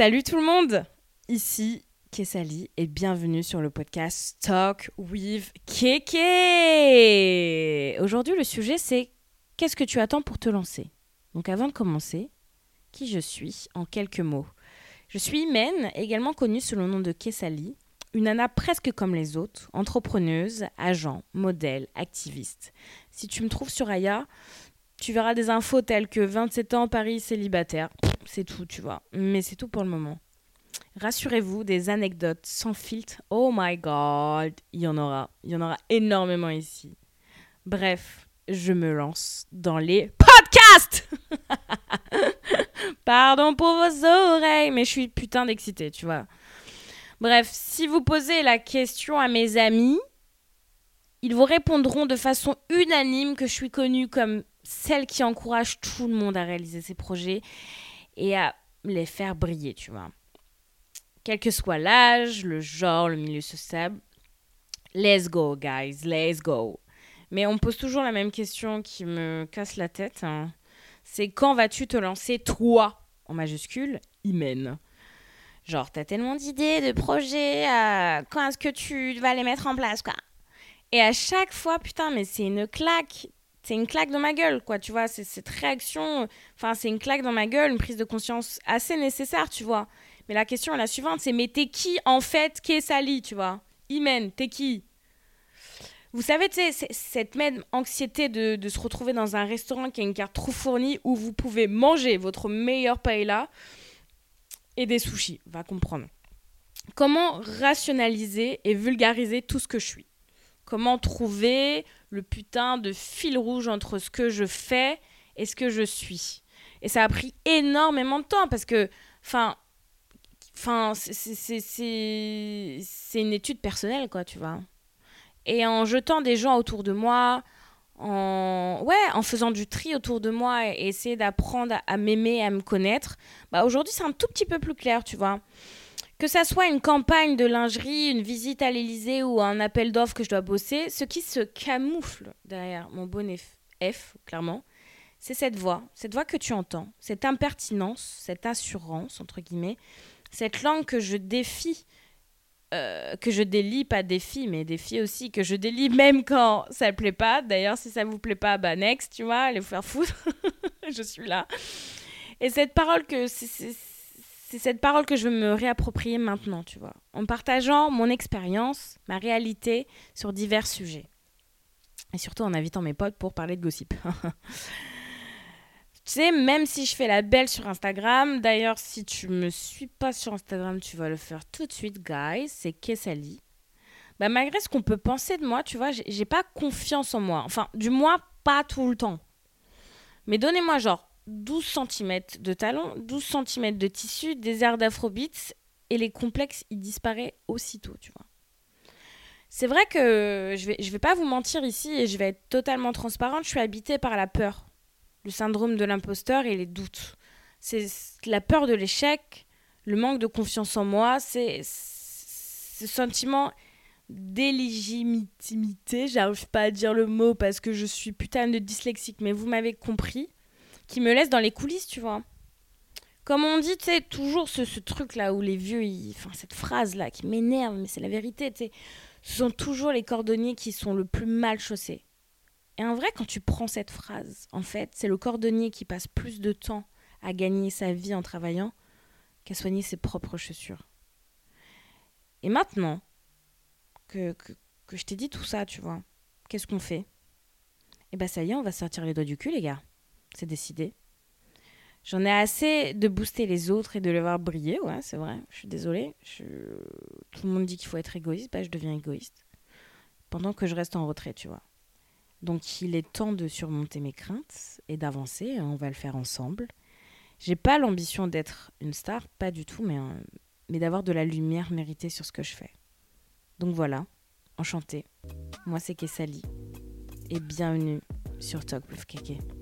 Salut tout le monde Ici Kessali et bienvenue sur le podcast Talk with Keke Aujourd'hui le sujet c'est qu'est-ce que tu attends pour te lancer? Donc avant de commencer, qui je suis en quelques mots? Je suis Imen, également connue sous le nom de Kessali, une nana presque comme les autres, entrepreneuse, agent, modèle, activiste. Si tu me trouves sur Aya, tu verras des infos telles que 27 ans, Paris, célibataire. C'est tout, tu vois. Mais c'est tout pour le moment. Rassurez-vous, des anecdotes sans filtre. Oh my god, il y en aura. Il y en aura énormément ici. Bref, je me lance dans les podcasts Pardon pour vos oreilles, mais je suis putain d'excitée, tu vois. Bref, si vous posez la question à mes amis, ils vous répondront de façon unanime que je suis connue comme celle qui encourage tout le monde à réaliser ses projets et à les faire briller, tu vois. Quel que soit l'âge, le genre, le milieu social. Let's go, guys, let's go. Mais on me pose toujours la même question qui me casse la tête. Hein. C'est quand vas-tu te lancer, toi, en majuscule, Imen Genre, t'as tellement d'idées, de projets, euh, quand est-ce que tu vas les mettre en place, quoi? Et à chaque fois, putain, mais c'est une claque c'est une claque dans ma gueule, quoi, tu vois, c'est cette réaction, enfin, c'est une claque dans ma gueule, une prise de conscience assez nécessaire, tu vois. Mais la question est la suivante, c'est mais t'es qui en fait, qu'est Sally, tu vois? Imen, t'es qui? Vous savez, tu sais, cette même anxiété de, de, se retrouver dans un restaurant qui a une carte trop fournie où vous pouvez manger votre meilleur paella et des sushis, va comprendre. Comment rationaliser et vulgariser tout ce que je suis? Comment trouver le putain de fil rouge entre ce que je fais et ce que je suis Et ça a pris énormément de temps parce que, enfin, enfin c'est une étude personnelle, quoi, tu vois. Et en jetant des gens autour de moi, en, en faisant du tri autour de moi et essayer d'apprendre à, à m'aimer, à me connaître, bah aujourd'hui c'est un tout petit peu plus clair, tu vois. Que ça soit une campagne de lingerie, une visite à l'Elysée ou un appel d'offres que je dois bosser, ce qui se camoufle derrière mon bonnet F, clairement, c'est cette voix, cette voix que tu entends, cette impertinence, cette assurance, entre guillemets, cette langue que je défie, euh, que je délie, pas défie, mais défie aussi, que je délie même quand ça ne plaît pas. D'ailleurs, si ça vous plaît pas, bah next, tu vois, allez vous faire foutre, je suis là. Et cette parole que c'est cette parole que je veux me réapproprier maintenant, tu vois, en partageant mon expérience, ma réalité sur divers sujets. Et surtout en invitant mes potes pour parler de gossip. tu sais, même si je fais la belle sur Instagram, d'ailleurs, si tu me suis pas sur Instagram, tu vas le faire tout de suite, guys, c'est Kessali. Bah, malgré ce qu'on peut penser de moi, tu vois, j'ai pas confiance en moi. Enfin, du moins, pas tout le temps. Mais donnez-moi genre 12 cm de talons, 12 cm de tissu, des airs d'afrobeats, et les complexes, ils disparaissent aussitôt, tu vois. C'est vrai que je vais, je vais pas vous mentir ici et je vais être totalement transparente, je suis habitée par la peur, le syndrome de l'imposteur et les doutes. C'est la peur de l'échec, le manque de confiance en moi, c'est ce sentiment d'éligibilité, j'arrive pas à dire le mot parce que je suis putain de dyslexique, mais vous m'avez compris qui me laisse dans les coulisses, tu vois. Comme on dit, tu sais, toujours ce, ce truc-là où les vieux, enfin, cette phrase-là qui m'énerve, mais c'est la vérité, tu sais, ce sont toujours les cordonniers qui sont le plus mal chaussés. Et en vrai, quand tu prends cette phrase, en fait, c'est le cordonnier qui passe plus de temps à gagner sa vie en travaillant qu'à soigner ses propres chaussures. Et maintenant que, que, que je t'ai dit tout ça, tu vois, qu'est-ce qu'on fait? Eh ben ça y est, on va sortir les doigts du cul, les gars c'est décidé. J'en ai assez de booster les autres et de les voir briller, ouais, c'est vrai. Je suis désolée. Tout le monde dit qu'il faut être égoïste, bah je deviens égoïste. Pendant que je reste en retrait, tu vois. Donc il est temps de surmonter mes craintes et d'avancer. On va le faire ensemble. J'ai pas l'ambition d'être une star, pas du tout, mais, euh, mais d'avoir de la lumière méritée sur ce que je fais. Donc voilà, enchantée. Moi c'est Kessali. Et bienvenue sur Talk with.